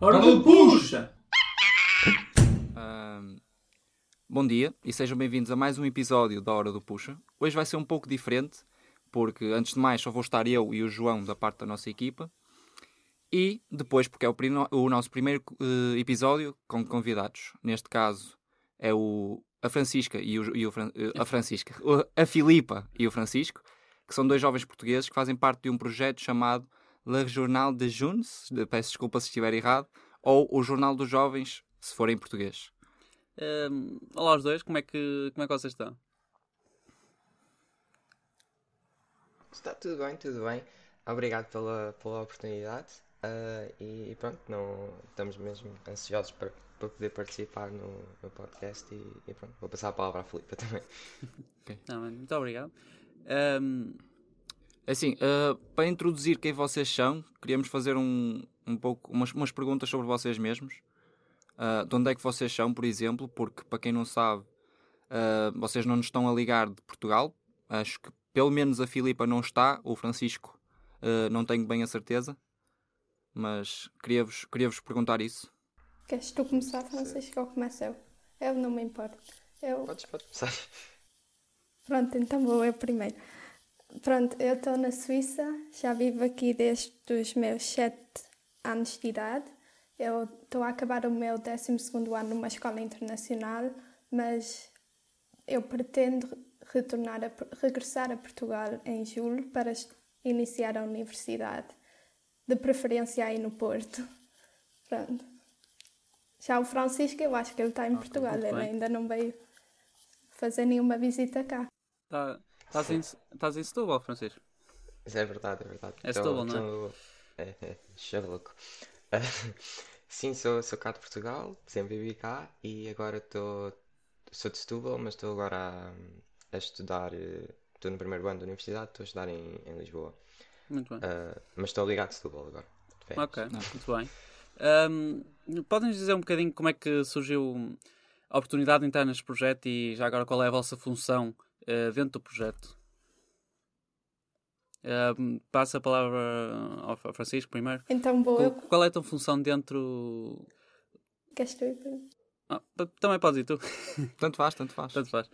Hora do puxa! bom dia e sejam bem-vindos a mais um episódio da Hora do Puxa. Hoje vai ser um pouco diferente, porque antes de mais só vou estar eu e o João da parte da nossa equipa. E depois, porque é o, o nosso primeiro uh, episódio com convidados. Neste caso é o, a Francisca e, o, e o, a Francisca, a Filipa e o Francisco, que são dois jovens portugueses que fazem parte de um projeto chamado Le Journal de Jeunes, peço desculpa se estiver errado, ou o Jornal dos Jovens, se for em português. Um, olá aos dois, como é que, como é que vocês estão? Está tudo bem, tudo bem. Obrigado pela, pela oportunidade. Uh, e, pronto, não, estamos mesmo ansiosos para, para poder participar no, no podcast e, e, pronto, vou passar a palavra à Filipe também. okay. Não, muito obrigado. Um... Assim, uh, para introduzir quem vocês são, queríamos fazer um, um pouco umas, umas perguntas sobre vocês mesmos. Uh, de onde é que vocês são, por exemplo, porque para quem não sabe, uh, vocês não nos estão a ligar de Portugal. Acho que pelo menos a Filipa não está, o Francisco não tenho bem a certeza. Mas queria-vos queria -vos perguntar isso. Queres tu começar, Francisco, ou começo eu? Eu não me importo. Eu... Podes, podes começar. Pronto, então vou eu primeiro. Pronto, eu estou na Suíça, já vivo aqui desde os meus sete anos de idade. Eu estou a acabar o meu 12 ano numa escola internacional, mas eu pretendo retornar a, regressar a Portugal em julho para iniciar a universidade, de preferência aí no Porto. Pronto. Já o Francisco, eu acho que ele está em Portugal, ele ainda não veio fazer nenhuma visita cá. Tá, estás, em, estás em Setúbal, Francisco? Isso é verdade, é verdade. É Setúbal, não é? É, é, louco. sim, sou, sou cá de Portugal, sempre vivi cá e agora estou. Sou de Setúbal, mas estou agora a, a estudar. Estou no primeiro ano da universidade, estou a estudar em, em Lisboa. Muito bem. Uh, mas estou ligado a Setúbal agora. Ok, muito bem. Um, podem dizer um bocadinho como é que surgiu a oportunidade de entrar neste projeto e já agora qual é a vossa função uh, dentro do projeto? Uh, passa a palavra ao Francisco primeiro. Então vou qual, qual é a tua função dentro. Queres tu ir ah, Também podes ir tu. tanto faz, tanto faz. Tanto faz.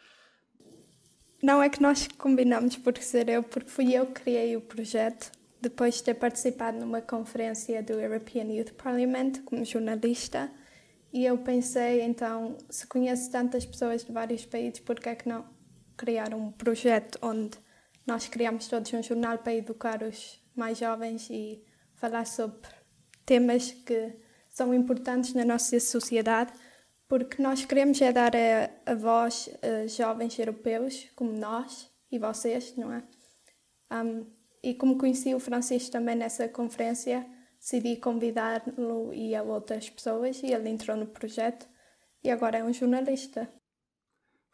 Não é que nós combinamos por ser eu, porque fui eu que criei o projeto depois de ter participado numa conferência do European Youth Parliament como jornalista. E eu pensei, então, se conheço tantas pessoas de vários países, por que é que não criar um projeto onde nós criamos todos um jornal para educar os mais jovens e falar sobre temas que são importantes na nossa sociedade, porque nós queremos é dar a, a voz a jovens europeus como nós e vocês, não é? Um, e como conheci o Francisco também nessa conferência, decidi convidá-lo e a outras pessoas e ele entrou no projeto e agora é um jornalista.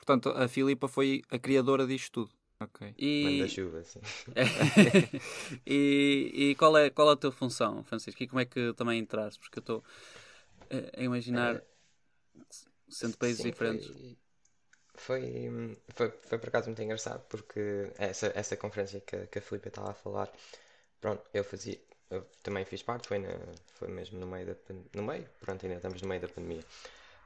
Portanto, a Filipa foi a criadora disto tudo. Ok. E... Manda chuva, sim. e, e qual, é, qual é a tua função, Francisco? E como é que também entraste? Porque eu estou a imaginar, é... sendo países sim, diferentes. Foi, foi, foi, foi, por acaso muito engraçado, porque essa, essa conferência que, que a Filipe estava a falar, pronto, eu fazia, eu também fiz parte, foi, na, foi mesmo no meio da no meio, pronto, ainda estamos no meio da pandemia.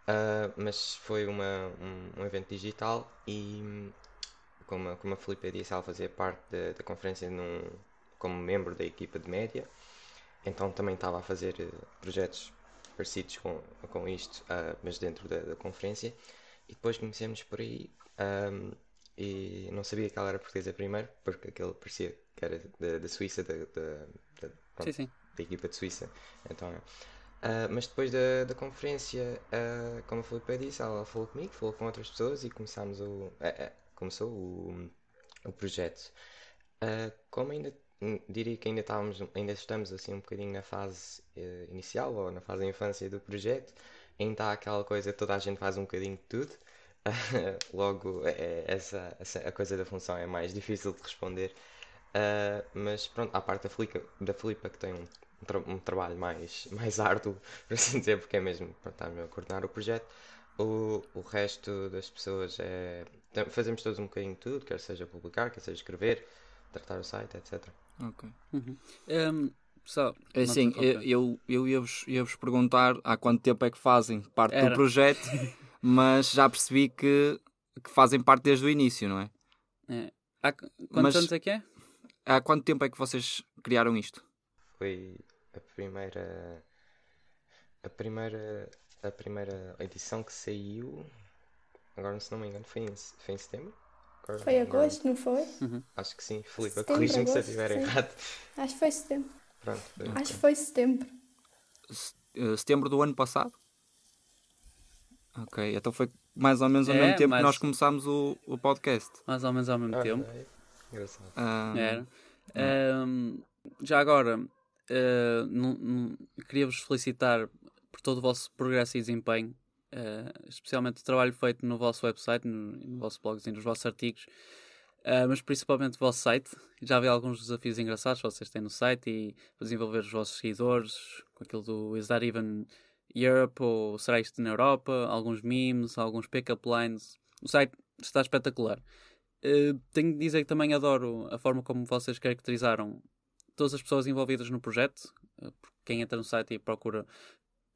Uh, mas foi uma, um, um, evento digital e como, a, como a Filipe disse, ela fazia parte da, da conferência num, como membro da equipa de média, então também estava a fazer uh, projetos parecidos com, com isto, uh, mas dentro da, da, conferência. E depois conhecemos por aí um, e não sabia que ela era portuguesa primeiro, porque aquele parecia que era da, da Suíça, da, da, da, sim, sim. da equipa de Suíça. Então, Uh, mas depois da, da conferência, uh, como a Filipe disse, ela falou comigo, falou com outras pessoas e começámos o, uh, começou o, o projeto. como ainda diria que ainda estávamos, ainda estamos assim um bocadinho na fase inicial ou na fase da infância do projeto, ainda está aquela coisa, toda a gente faz um bocadinho de tudo. logo, é, é, essa, essa, a coisa da função é mais difícil de responder. mas pronto, à parte da Filipa, da Filipa que tem um um, tra um, trabalho mais, mais árduo, por assim dizer, porque é mesmo para estar a coordenar o projeto. O, o resto das pessoas é. Fazemos todos um bocadinho de tudo, quer seja publicar, quer seja escrever, tratar o site, etc. Ok. Uhum. Um, Só, É assim, eu, eu, eu ia-vos ia -vos perguntar há quanto tempo é que fazem parte Era. do projeto, mas já percebi que, que fazem parte desde o início, não é? É. Há qu- quantos Mas- anos é que é? Há quanto tempo é que vocês criaram isto? Foi a primeira. A primeira. A primeira edição que saiu. Agora, se não me engano, foi em, foi em setembro? Agora- Foi agora- agosto, não foi? Acho que sim, Filipe, Setembro, corrija-me se eu estiver errado. Acho que foi setembro. Pronto, foi. Acho que foi setembro. Se- eh, Setembro do ano passado? Ok, então foi mais ou menos ao É, mesmo tempo mas- que nós começámos o, o podcast. Mais ou menos ao mesmo Ah, tempo. é Engraçado. Ah, Era. Ahm, já agora, não- queria-vos felicitar por todo o vosso progresso e desempenho, ah, especialmente o trabalho feito no vosso website, no, no vosso blog e nos vossos artigos, ah, mas principalmente o vosso site. Já vi alguns desafios engraçados que vocês têm no site e desenvolver os vossos seguidores, com aquilo do Is That Even Europe ou será isto na Europa? Alguns memes, alguns pick-up lines. O site está espetacular. Uh, tenho de dizer que também adoro a forma como vocês caracterizaram todas as pessoas envolvidas no projeto. Porque quem entra no site e procura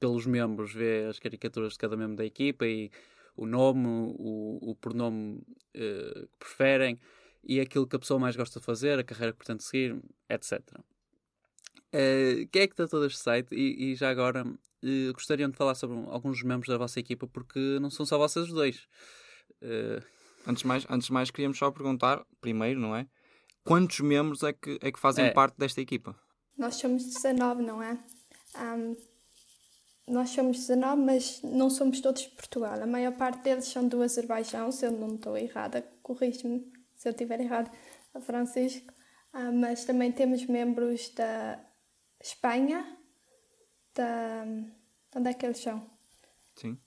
pelos membros vê as caricaturas de cada membro da equipa e o nome, o, o pronome uh, que preferem e aquilo que a pessoa mais gosta de fazer, a carreira que pretende seguir, etc. Uh, quem é que está todo este site? E, e já agora uh, gostariam de falar sobre alguns membros da vossa equipa porque não são só vocês dois. Uh, Antes mais, antes mais, queríamos só perguntar, primeiro, não é? Quantos membros é que, é que fazem É. parte desta equipa? Nós somos 19, não é? Ahm, nós somos 19, mas não somos todos de Portugal. A maior parte deles são do Azerbaijão, se eu não estou errada, corrige-me se eu estiver errado, a Francisco. Ah, mas também temos membros da Espanha, da. de onde é que eles são? Sim.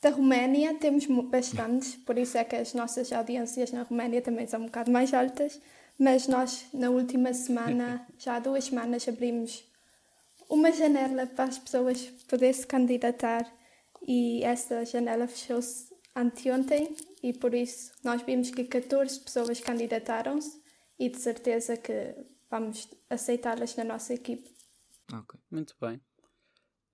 Da Roménia temos bastantes, por isso é que as nossas audiências na Roménia também são um bocado mais altas. Mas nós, na última semana, já há duas semanas, abrimos uma janela para as pessoas poderem se candidatar e essa janela fechou-se anteontem e por isso nós vimos que 14 pessoas candidataram-se e de certeza que vamos aceitá-las na nossa equipe. Ok. muito bem.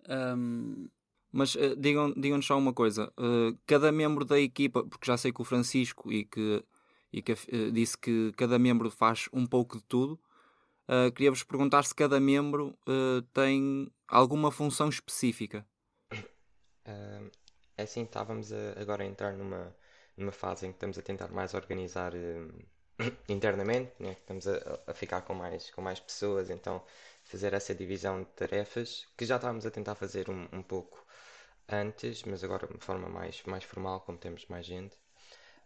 Um, Mas eh, digam- digam-nos só uma coisa: eh, cada membro da equipa, porque já sei que o Francisco e que, e que eh, disse que cada membro faz um pouco de tudo, queria-vos perguntar se cada membro tem alguma função específica. É assim, estávamos a- agora a entrar numa, numa fase em que estamos a tentar mais organizar internamente, né? Estamos a, a ficar com mais, com mais pessoas, então fazer essa divisão de tarefas, que já estávamos a tentar fazer um, um pouco antes, mas agora de forma mais, mais formal, como temos mais gente.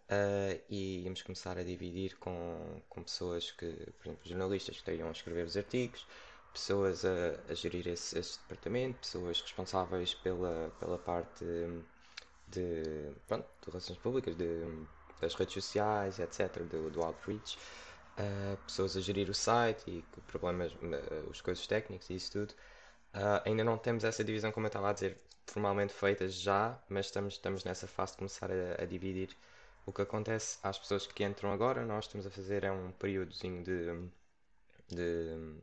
Ah, e íamos começar a dividir com, com pessoas que, por exemplo, jornalistas que estariam a escrever os artigos, pessoas a, a gerir esse, esse departamento, pessoas responsáveis pela, pela parte de, pronto, de relações públicas, de, das redes sociais, etc., do, do outreach, ah, pessoas a gerir o site e problemas, ah, os coisas técnicos e isso tudo. Ah, ainda não temos essa divisão, como eu estava a dizer, formalmente feita já, mas estamos, estamos nessa fase de começar a, a dividir. O que acontece às pessoas que entram agora, nós estamos a fazer é um períodozinho de, de,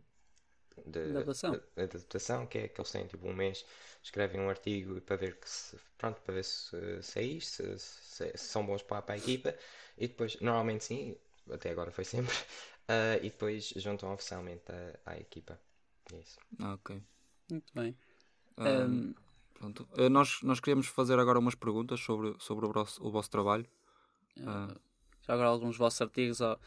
de, Adaptação. de- de adaptação, que é que eles têm tipo um mês, escrevem um artigo para ver que se, pronto, para ver se, se é isto, se, se- se são bons para, para a equipa, e depois, normalmente sim, até agora foi sempre, ah, e depois juntam oficialmente à, à equipa. É Isso. Ok. muito bem. Ah, Um, pronto. Eh, nós, nós queríamos fazer agora umas perguntas sobre, sobre o, vosso, o vosso trabalho. Ah, já agora alguns vossos artigos ó,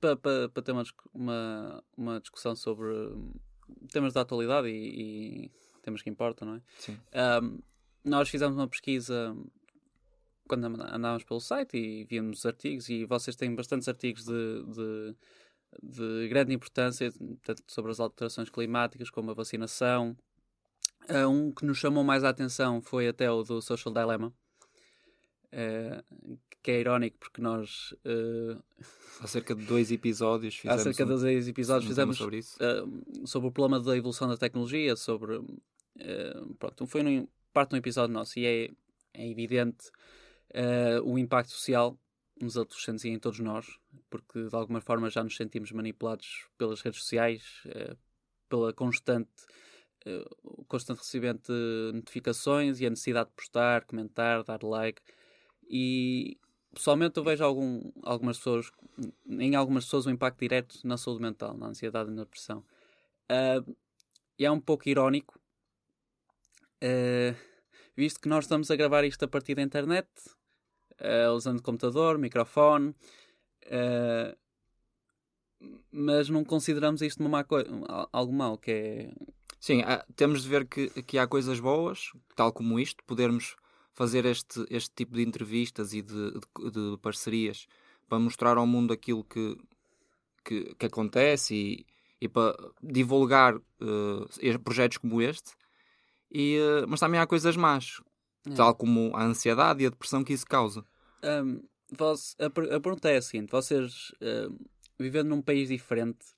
para, para, para ter uma, uma, uma discussão sobre hum, temas da atualidade e, e temas que importam, não é? sim. Um, nós fizemos uma pesquisa quando and- andávamos pelo site e víamos os artigos e vocês têm bastantes artigos de, de, de grande importância, tanto sobre as alterações climáticas como a vacinação. Uh, um que nos chamou mais a atenção foi até o do Social Dilemma, uh, que é irónico porque nós uh, Há cerca de dois episódios há fizemos cerca um- de dois episódios um fizemos sobre isso. uh, sobre o problema da evolução da tecnologia, sobre. pronto, foi num, parte de um episódio nosso e é, é evidente o impacto social nos adolescentes e em todos nós, porque de alguma forma já nos sentimos manipulados pelas redes sociais, pela constante, uh, constante recebimento de notificações e a necessidade de postar, comentar, dar like. E pessoalmente eu vejo algum, algumas pessoas, em algumas pessoas, um impacto direto na saúde mental, na ansiedade e na depressão. Uh, e é um pouco irónico, uh, visto que nós estamos a gravar isto a partir da internet, uh, usando computador, microfone, mas não consideramos isto uma má coisa, algo mau, que é... Sim, há, temos de ver que, que há coisas boas, tal como isto, podermos fazer este, este tipo de entrevistas e de, de, de parcerias para mostrar ao mundo aquilo que, que, que acontece e, e para divulgar uh, projetos como este. E, uh, mas também há coisas más, é. tal como a ansiedade e a depressão que isso causa. Um, a, a, pergunta é a seguinte: vocês, uh, vivendo num país diferente,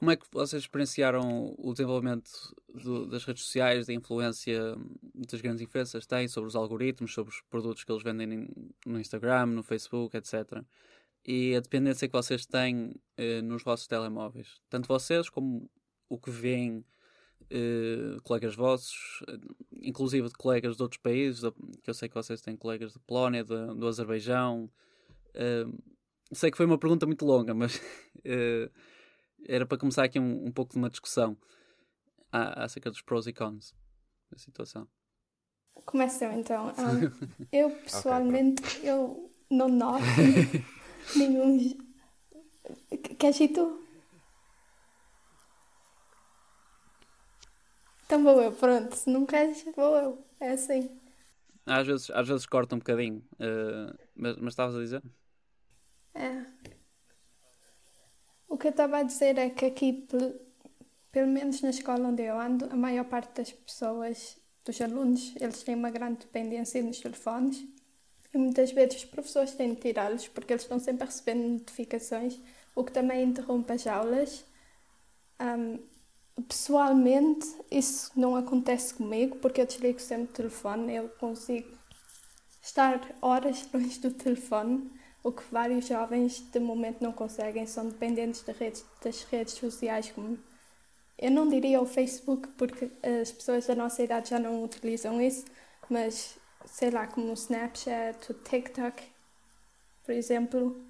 como é que vocês experienciaram o desenvolvimento do, das redes sociais, da influência das grandes empresas têm sobre os algoritmos, sobre os produtos que eles vendem no Instagram, no Facebook, etc. E a dependência que vocês têm eh, nos vossos telemóveis. Tanto vocês como o que veem eh, colegas vossos, eh, inclusive de colegas de outros países, que eu sei que vocês têm colegas de Polónia, de, do Azerbaijão. Eh, sei que foi uma pergunta muito longa, mas eh, era para começar aqui um, um pouco de uma discussão acerca dos pros e cons da situação. Começa eu então. Um, eu pessoalmente okay, eu não noto nenhum. Queres ir tu? Então vou eu, pronto. Se não queres, vou eu. É assim. Às vezes, às vezes corta um bocadinho. Uh, mas, mas estavas a dizer? É. O que eu estava a dizer é que aqui, pelo menos na escola onde eu ando, a maior parte das pessoas, dos alunos, eles têm uma grande dependência nos telefones. E muitas vezes os professores têm de tirá-los porque eles estão sempre a receber notificações, o que também interrompe as aulas. Um, pessoalmente, isso não acontece comigo porque eu desligo sempre o telefone, eu consigo estar horas longe do telefone o que vários jovens de momento não conseguem, são dependentes de redes, das redes sociais, como eu não diria o Facebook, porque as pessoas da nossa idade já não utilizam isso, mas sei lá, como o Snapchat, o TikTok, por exemplo.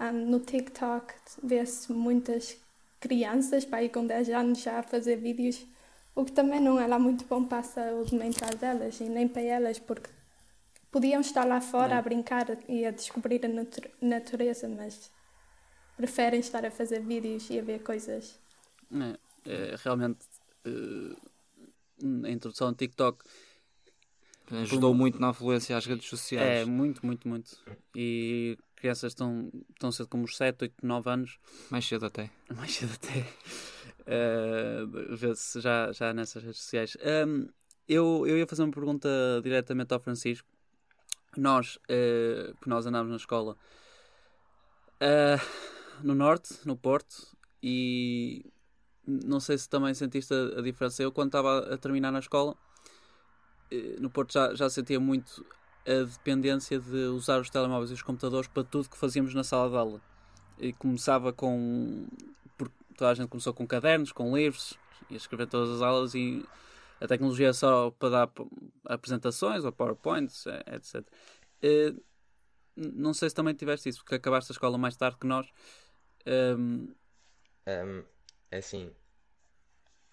Um, no TikTok vê-se muitas crianças, pai com 10 anos, já a fazer vídeos, o que também não é lá muito bom para a saúde mental delas e nem para elas, porque Podiam estar lá fora a brincar e a descobrir a natureza, mas preferem estar a fazer vídeos e a ver coisas. É, é realmente uh, a introdução ao TikTok ajudou muito na afluência às redes sociais. É, muito, muito, muito. E crianças estão tão cedo como os 7, 8, 9 anos. Mais cedo até. Mais cedo até. Uh, Vê-se já, já nessas redes sociais. Um, eu, eu ia fazer uma pergunta diretamente ao Francisco nós, uh, que nós andámos na escola uh, no Norte, no Porto, e não sei se também sentiste a, a diferença. Eu, quando estava a terminar na escola, uh, no Porto já, já sentia muito a dependência de usar os telemóveis e os computadores para tudo que fazíamos na sala de aula. E começava com. Toda a gente começou com cadernos, com livros, ia escrever todas as aulas e a tecnologia é só para dar apresentações ou PowerPoints, etc. Uh, não sei se também tiveste isso, porque acabaste a escola mais tarde que nós. Um... Um, é assim,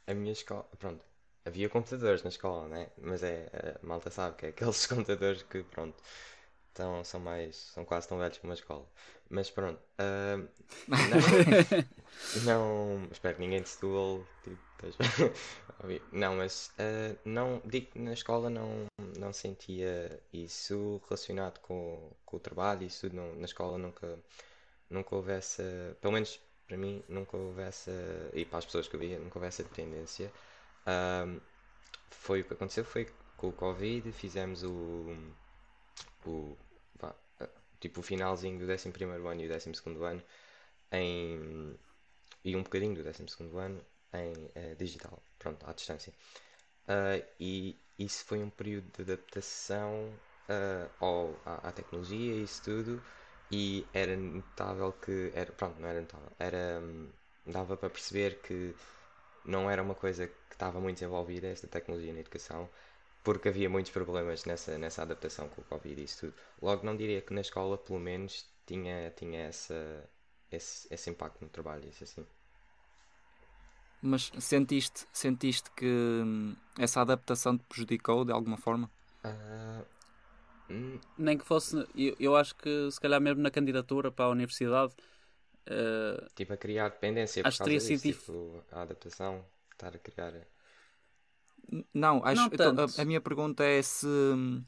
a minha escola, pronto, havia computadores na escola, né? Mas é, a malta sabe que é aqueles computadores que, pronto, então, são mais, são quase tão velhos como a escola. Mas pronto, uh, não, não, espero que ninguém de Setúbal, tipo, não, mas uh, não, digo que na escola não, não sentia isso relacionado com, com o trabalho, isso não, na escola nunca, nunca houvesse, pelo menos para mim, nunca houvesse, e para as pessoas que eu via, nunca houvesse dependência. Uh, foi o que aconteceu, foi com o Covid, fizemos o, o tipo o finalzinho do 11 ano e o 12 ano em, e um bocadinho do 12 ano em uh, digital, pronto, à distância. Uh, e isso foi um período de adaptação uh, ao, à, à, tecnologia e isso tudo, e era notável que. Era, pronto, não era notável. Era, um, dava para perceber que não era uma coisa que estava muito desenvolvida, esta tecnologia na educação, porque havia muitos problemas nessa, nessa adaptação com o Covid e isso tudo. Logo, não diria que na escola, pelo menos, tinha, tinha essa, esse, esse impacto no trabalho, isso assim. Mas sentiste, sentiste que hum, essa adaptação te prejudicou de alguma forma? Uh, hum. Nem que fosse. Eu, eu acho que se calhar mesmo na candidatura para a universidade. Uh, tipo a criar dependência por acho causa disso, tipo, a adaptação, estar a criar. Não, acho, não então, a, a, minha pergunta é se hum,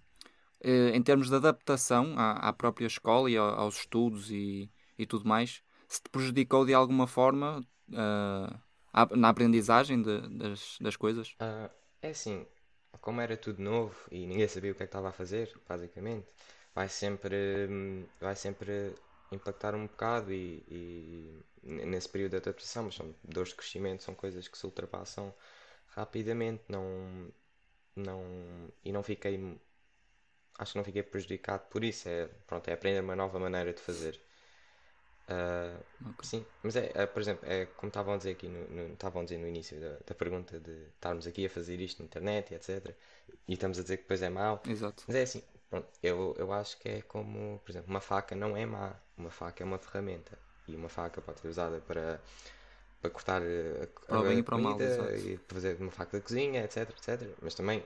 eh, em termos de adaptação à, à própria escola e aos estudos e, e tudo mais, se te prejudicou de alguma forma uh, na aprendizagem de, das, das coisas? Uh, é assim, como era tudo novo e ninguém sabia o que é que estava a fazer, basicamente, vai sempre, hum, vai sempre impactar um bocado e, e nesse período de adaptação, mas são dores de crescimento, são coisas que se ultrapassam rapidamente, não, não, e não fiquei, acho que não fiquei prejudicado por isso, é, pronto, é aprender uma nova maneira de fazer. Uh, okay. Sim, mas é, é, por exemplo, é como estavam a dizer aqui no, estavam a dizer no início da, da, pergunta de estarmos aqui a fazer isto na internet e etc. E estamos a dizer que depois é mau. Exato. Mas é assim, pronto, eu, eu acho que é como, por exemplo, uma faca não é má, uma faca é uma ferramenta. E uma faca pode ser usada para, para cortar a, para a, a comida mal, e fazer uma faca de cozinha, etc, etc. Mas também,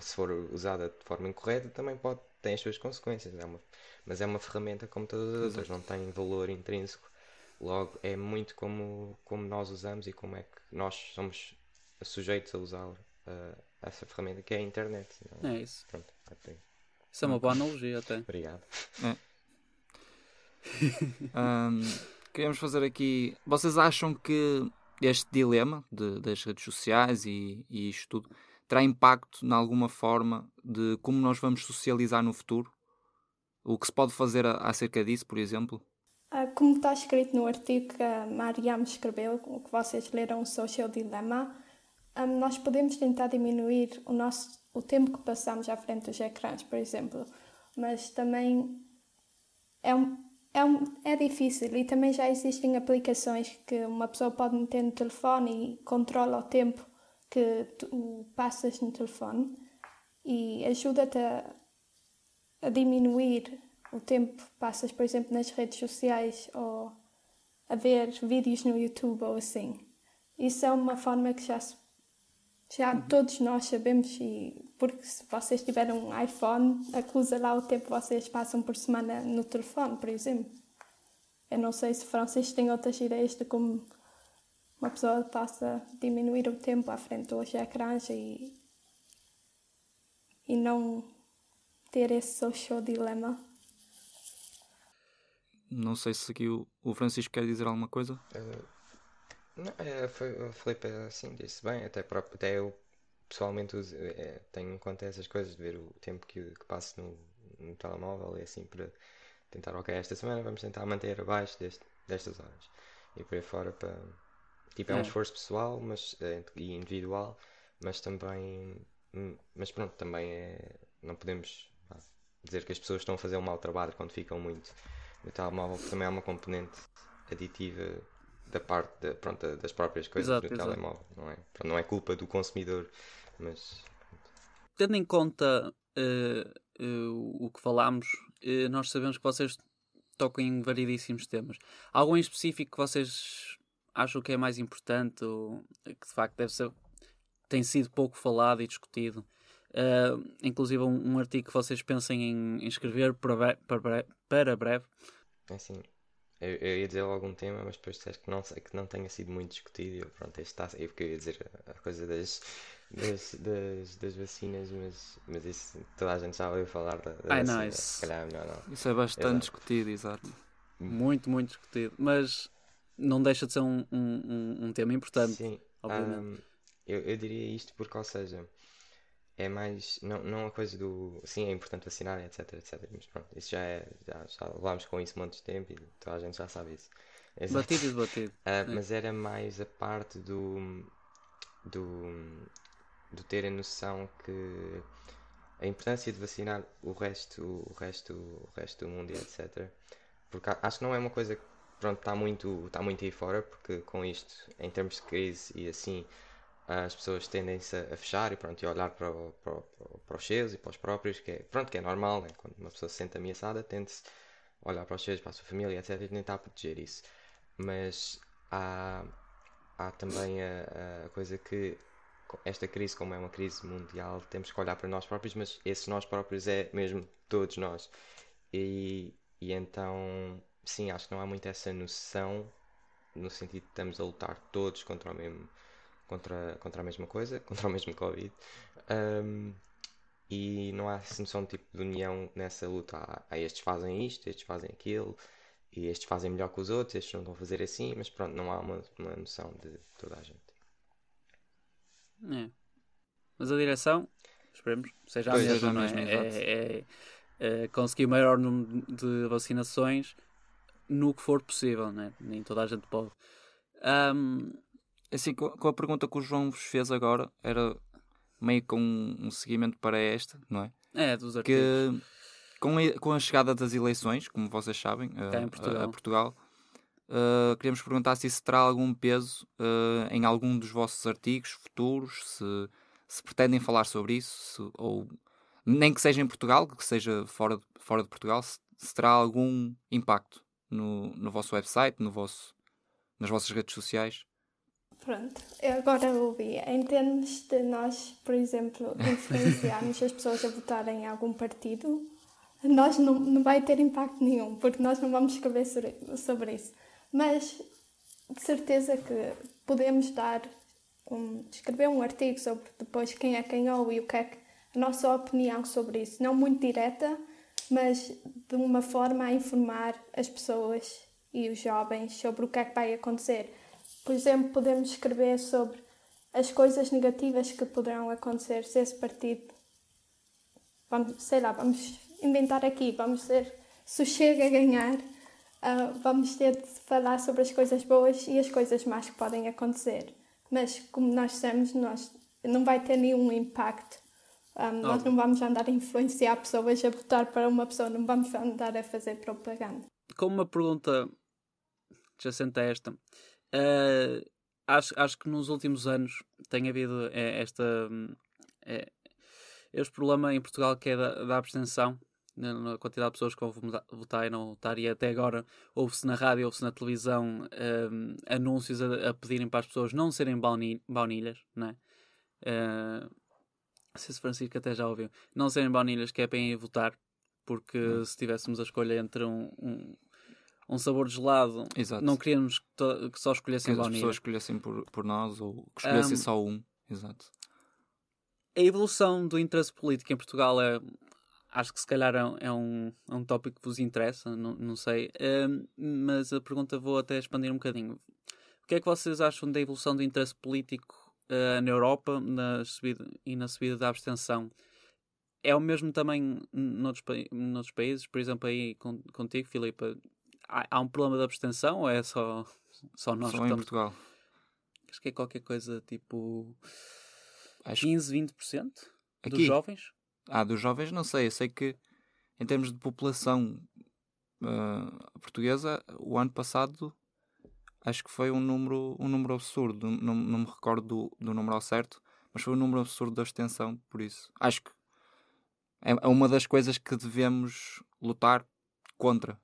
se for usada de forma incorreta, também pode tem as suas consequências. É uma, mas é uma ferramenta como todas as outras, não tem valor intrínseco. Logo, é muito como, como nós usamos e como é que nós somos sujeitos a usar uh, essa ferramenta que é a internet. Não? É isso. Pronto, é isso é uma boa analogia até. Obrigado. É. um, queremos fazer aqui. Vocês acham que este dilema de, das redes sociais e, e isto tudo terá impacto, em alguma forma, de como nós vamos socializar no futuro? O que se pode fazer acerca disso, por exemplo? Ah, como está escrito no artigo que a Mariam escreveu, que vocês leram, o Social Dilemma, ah, nós podemos tentar diminuir o, nosso, o tempo que passamos à frente dos ecrãs, por exemplo, mas também é, um, é, um, é difícil e também já existem aplicações que uma pessoa pode meter no telefone e controla o tempo que tu passas no telefone e ajuda-te a, a, diminuir o tempo que passas, por exemplo, nas redes sociais ou a ver vídeos no YouTube ou assim. Isso é uma forma que já, já uhum. todos nós sabemos e porque se vocês tiverem um iPhone, acusa lá o tempo que vocês passam por semana no telefone, por exemplo. Eu não sei se Francisco tem outras ideias de como uma pessoa possa diminuir o tempo à frente dos ecrãs e, e não ter esse social dilema. Não sei se aqui o, o Francisco quer dizer alguma coisa. Uh, não, o Felipe assim disse bem, até, próprio, até eu pessoalmente uso, é, tenho em conta essas coisas de ver o tempo que, que passo no, no telemóvel e assim para tentar, ok, esta semana vamos tentar manter abaixo deste, destas horas e por aí fora para Tipo, é um é. esforço pessoal mas, é, e individual, mas também. Hum, mas pronto, também é. Não podemos dizer que as pessoas estão a fazer um mau trabalho quando ficam muito no telemóvel, porque também há uma componente aditiva da parte de, pronto, das próprias coisas exato, do exato. telemóvel, não é? Não é culpa do consumidor, mas. Tendo em conta uh, uh, o que falámos, uh, nós sabemos que vocês tocam em variedíssimos temas. Algum em específico que vocês acham que é mais importante, ou que de facto deve ser, tem sido pouco falado e discutido. Uh, inclusive um, um, artigo que vocês pensem em, em escrever para, breve, para, breve, para breve. É assim, eu, eu, ia dizer algum tema, mas depois disseste que não, que não tenha sido muito discutido. Eu, pronto, este está, eu ia dizer a coisa das, das, das, das, vacinas, mas, mas isso toda a gente já ouviu falar da, da Ai, vacina. Não, isso, calhar, não, não. isso é bastante exato. discutido, exato. Muito, muito discutido. Mas não deixa de ser um, um, um tema importante. Sim, obviamente. Um, eu, eu diria isto porque, ou seja, é mais. Não, não a coisa do. Sim, é importante vacinar, etc, etc. Mas pronto, isso já é. Já, já levámos com isso um monte de tempo e toda a gente já sabe isso. Exato. Batido e batido. Uh, é. Mas era mais a parte do. do. do ter a noção que a importância de vacinar o resto, o resto, o resto do mundo e etc. Porque acho que não é uma coisa que pronto, está muito, está muito aí fora, porque com isto, em termos de crise e assim, as pessoas tendem-se a fechar e pronto, e olhar para, para, para os seus e para os próprios, que é, pronto, que é normal, né? quando uma pessoa se sente ameaçada, tende-se olhar para os seus, para a sua família, etc, e tentar proteger isso. Mas há, há também a, a coisa que esta crise, como é uma crise mundial, temos que olhar para nós próprios, mas esse nós próprios é mesmo todos nós. E, e então, sim, acho que não há muito essa noção, no sentido de estamos a lutar todos contra o mesmo, contra, contra a mesma coisa, contra o mesmo Covid. Um, e não há essa noção de tipo de união nessa luta. Há, há estes fazem isto, estes fazem aquilo, e estes fazem melhor que os outros, estes não a fazer assim, mas pronto, não há uma, uma noção de toda a gente. É. Mas a direção, esperemos, seja a mesma, não é? É, é, é, conseguir o maior número de vacinações no que for possível, né? nem toda a gente pode. Um... Assim, com a pergunta que o João vos fez agora, era meio com um, seguimento para esta, não é? É, dos artigos. Que com a, com a chegada das eleições, como vocês sabem, a, Portugal, a, a Portugal uh, queríamos perguntar se isso terá algum peso uh, em algum dos vossos artigos futuros, se, se pretendem falar sobre isso, se, ou nem que seja em Portugal, que seja fora de, fora de Portugal, se, se terá algum impacto no, no vosso website, no vosso, nas vossas redes sociais? Pronto, eu agora ouvi. Em termos de nós, por exemplo, influenciarmos as pessoas a votarem em algum partido, nós não, não vai ter impacto nenhum, porque nós não vamos escrever sobre, sobre isso. Mas de certeza que podemos dar um, escrever um artigo sobre depois quem é quem ou e o que é que, a nossa opinião sobre isso, não muito direta, mas de uma forma a informar as pessoas e os jovens sobre o que é que vai acontecer. Por exemplo, podemos escrever sobre as coisas negativas que poderão acontecer se esse partido, vamos, sei lá, vamos inventar aqui, vamos ser, se Chega a ganhar, uh, vamos ter de falar sobre as coisas boas e as coisas más que podem acontecer. Mas, como nós dissemos, nós, não vai ter nenhum impacto. Um, nós não vamos andar a influenciar pessoas a votar para uma pessoa, não vamos andar a fazer propaganda. Como uma pergunta adjacente a esta, uh, acho, acho que nos últimos anos tem havido eh, esta, é, este problema em Portugal que é da, da abstenção na quantidade de pessoas que vão votar e não votar, e até agora ouve-se na rádio, ouve-se na televisão um, anúncios a, a, pedirem para as pessoas não serem baunilhas, não é? Uh, não sei se Francisco até já ouviu, não serem baunilhas que é para ir votar, porque hum. se tivéssemos a escolha entre um, um, um sabor de gelado, Exato. não queríamos que, que só escolhessem que baunilha. as pessoas escolhessem por, por nós ou que escolhessem um, só um. Exato. A evolução do interesse político em Portugal é acho que se calhar é um, é um tópico que vos interessa, não, não sei. Mas a pergunta vou até expandir um bocadinho. O que é que vocês acham da evolução do interesse político uh, na Europa na subida, e na subida da abstenção? É o mesmo também noutros, noutros países? Por exemplo, aí contigo, Filipe, há, há, um problema de abstenção ou é só, só nós? Só em Portugal. Acho que é qualquer coisa tipo acho... 15, 20% Aqui. dos jovens. Ah, dos jovens não sei. Eu sei que em termos de população uh, portuguesa, o ano passado acho que foi um número, um número absurdo. Não, não me recordo do, do número ao certo, mas foi um número absurdo da abstenção, por isso. Acho que é, é uma das coisas que devemos lutar contra.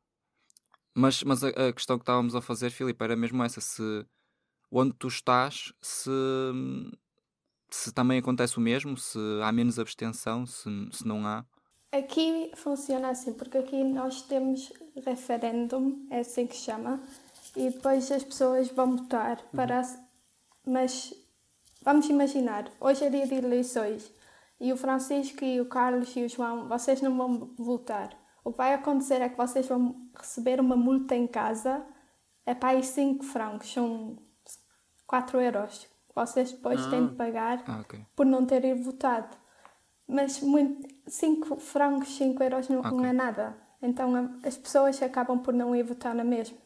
Mas, mas a, a questão que estávamos a fazer, Filipe, era mesmo essa: se onde tu estás, se se também acontece o mesmo, se há menos abstenção, se, se não há. Aqui funciona assim, porque aqui nós temos referêndum, é assim que chama, e depois as pessoas vão votar uhum. para. Mas vamos imaginar, hoje é dia de eleições e o Francisco e o Carlos e o João, vocês não vão votar. O que vai acontecer é que vocês vão receber uma multa em casa, é para aí 5 francos, são 4 euros vocês depois ah. têm de pagar ah, okay. por não terem votado. Mas 5 francos, 5 euros não, okay. não, é nada. Então as pessoas acabam por não ir votar na mesma,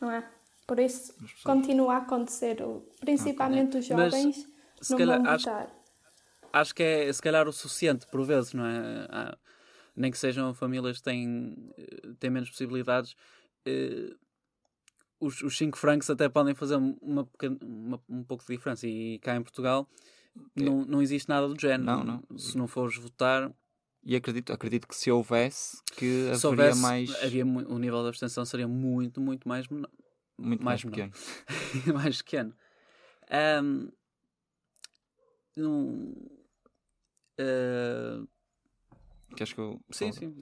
não é? Por isso continua a acontecer, principalmente okay. os jovens Mas, não calhar, vão votar. acho que é se calhar o suficiente por vezes, não é? Há, nem que sejam famílias que têm, têm menos possibilidades. Uh, os, os 5 francos até podem fazer uma, uma, um pouco de diferença. E cá em Portugal é. não, não existe nada do género. Não, não. Se não fores votar. E acredito, acredito que se houvesse, que haveria houvesse, mais. Havia, o nível de abstenção seria muito, muito mais menor. Muito mais, mais pequeno. mais pequeno. Um, um, uh... Queres que eu. Sim, sim.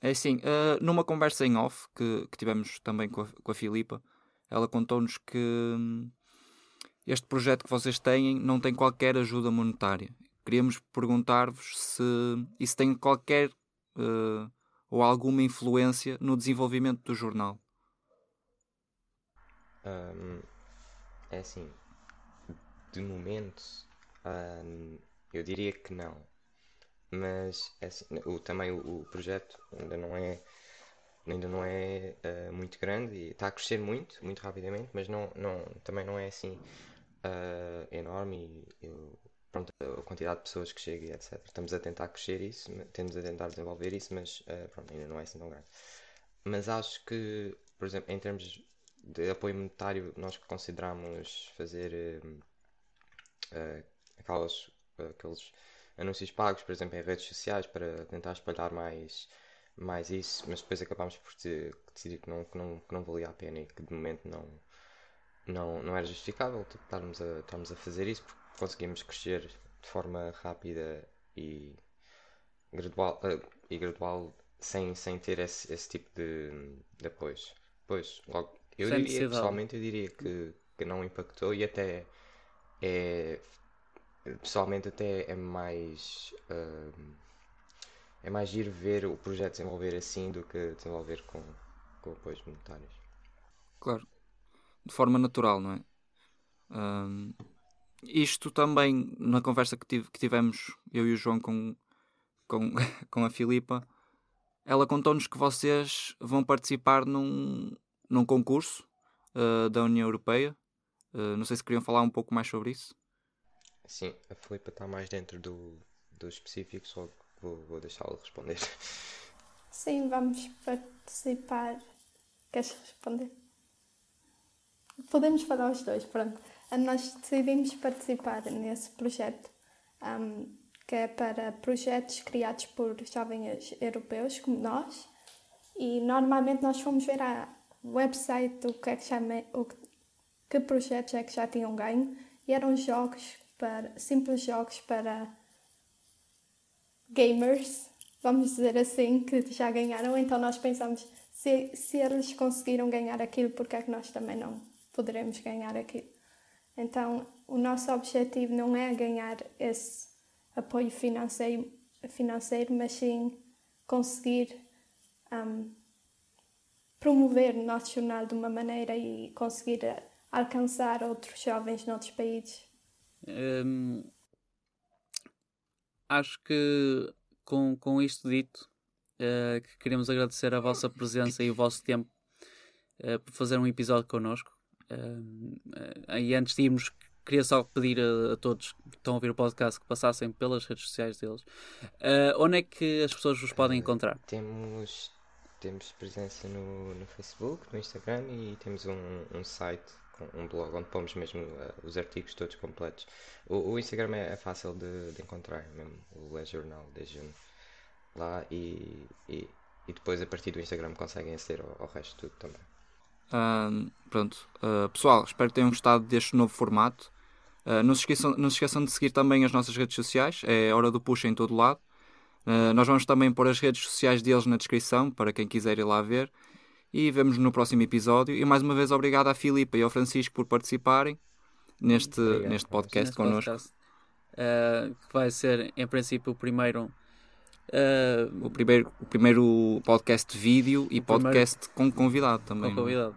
É assim, uh, numa conversa em off que, que tivemos também com a, com a Filipa, ela contou-nos que hum, este projeto que vocês têm não tem qualquer ajuda monetária. Queríamos perguntar-vos se isso tem qualquer uh, ou alguma influência no desenvolvimento do jornal. Um, é assim, de momento, um, eu diria que não. Mas é assim, o, também o, o, projeto ainda não é ainda não é uh, muito grande e está a crescer muito, muito rapidamente, mas não, não, também não é assim uh, enorme e, pronto, a quantidade de pessoas que chega e etc. Estamos a tentar crescer isso, temos a tentar desenvolver isso, mas uh, pronto, ainda não é assim tão grande. Mas acho que, por exemplo, em termos de apoio monetário, nós consideramos fazer uh, aquelas, aqueles anúncios pagos, por exemplo, em redes sociais para tentar espalhar mais, mais isso, mas depois acabámos por decidir que não, que, não, que não valia a pena e que de momento não não, não era justificável tipo, estarmos, a, estarmos a fazer isso porque conseguimos crescer de forma rápida e gradual, uh, e gradual sem, sem ter esse, esse tipo de, de apoios. Pois, logo, eu sem diria, pessoalmente eu diria que, que não impactou e até é pessoalmente até é mais uh, é mais ir ver o projeto desenvolver assim do que desenvolver com, com apoios monetários. Claro de forma natural, não é? Um, isto também, na conversa que, tive, que, tivemos eu e o João com, com, com a Filipa, ela contou-nos que vocês vão participar num, num concurso uh, da União Europeia. Uh, não sei se queriam falar um pouco mais sobre isso. Sim, a Filipa está mais dentro do, do específico, só vou, vou deixá-la responder. Sim, vamos participar. Queres responder? podemos falar os dois, pronto. Nós decidimos participar nesse projeto, um, que é para projetos criados por jovens europeus como nós. E normalmente nós fomos ver a website o que é que chama, o que projetos é que já tinham ganho e eram jogos para simples jogos para gamers, vamos dizer assim, que já ganharam. Então nós pensamos se, se eles conseguiram ganhar aquilo, porque é que nós também não poderemos ganhar aquilo. Então, o nosso objetivo não é ganhar esse apoio financeiro, financeiro mas sim conseguir um, promover o nosso jornal de uma maneira e conseguir alcançar outros jovens noutros países. Hum, acho que com, com isto dito, uh, que queremos agradecer a vossa presença e o vosso tempo uh, por fazer um episódio connosco. Uh, e antes de irmos, queria só pedir a, a, todos que estão a ouvir o podcast que passassem pelas redes sociais deles. Uh, onde é que as pessoas vos podem encontrar? temos, temos presença no, no Facebook, no Instagram e temos um, um site, um blog onde pomos mesmo os artigos todos completos. O, o Instagram é, é fácil de, de, encontrar, mesmo o É Jornal de Junho. Lá e, e, e, depois a partir do Instagram conseguem aceder ao, ao resto tudo também. Uh, pronto, uh, pessoal, espero que tenham gostado deste novo formato. Uh, não, se esqueçam, não se esqueçam de seguir também as nossas redes sociais, é Hora do Puxa em todo lado. nós vamos também pôr as redes sociais deles na descrição para quem quiser ir lá ver. E vemos no próximo episódio. E mais uma vez, obrigado à Filipa e ao Francisco por participarem neste, neste podcast neste connosco. Podcast, que vai ser, em princípio, o primeiro Uh, o, primeiro, o primeiro podcast de vídeo e podcast com convidado também. Com é? convidado.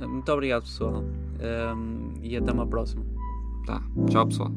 Uh, muito obrigado, pessoal. Uh, e até uma próxima. Tá. Tchau, pessoal.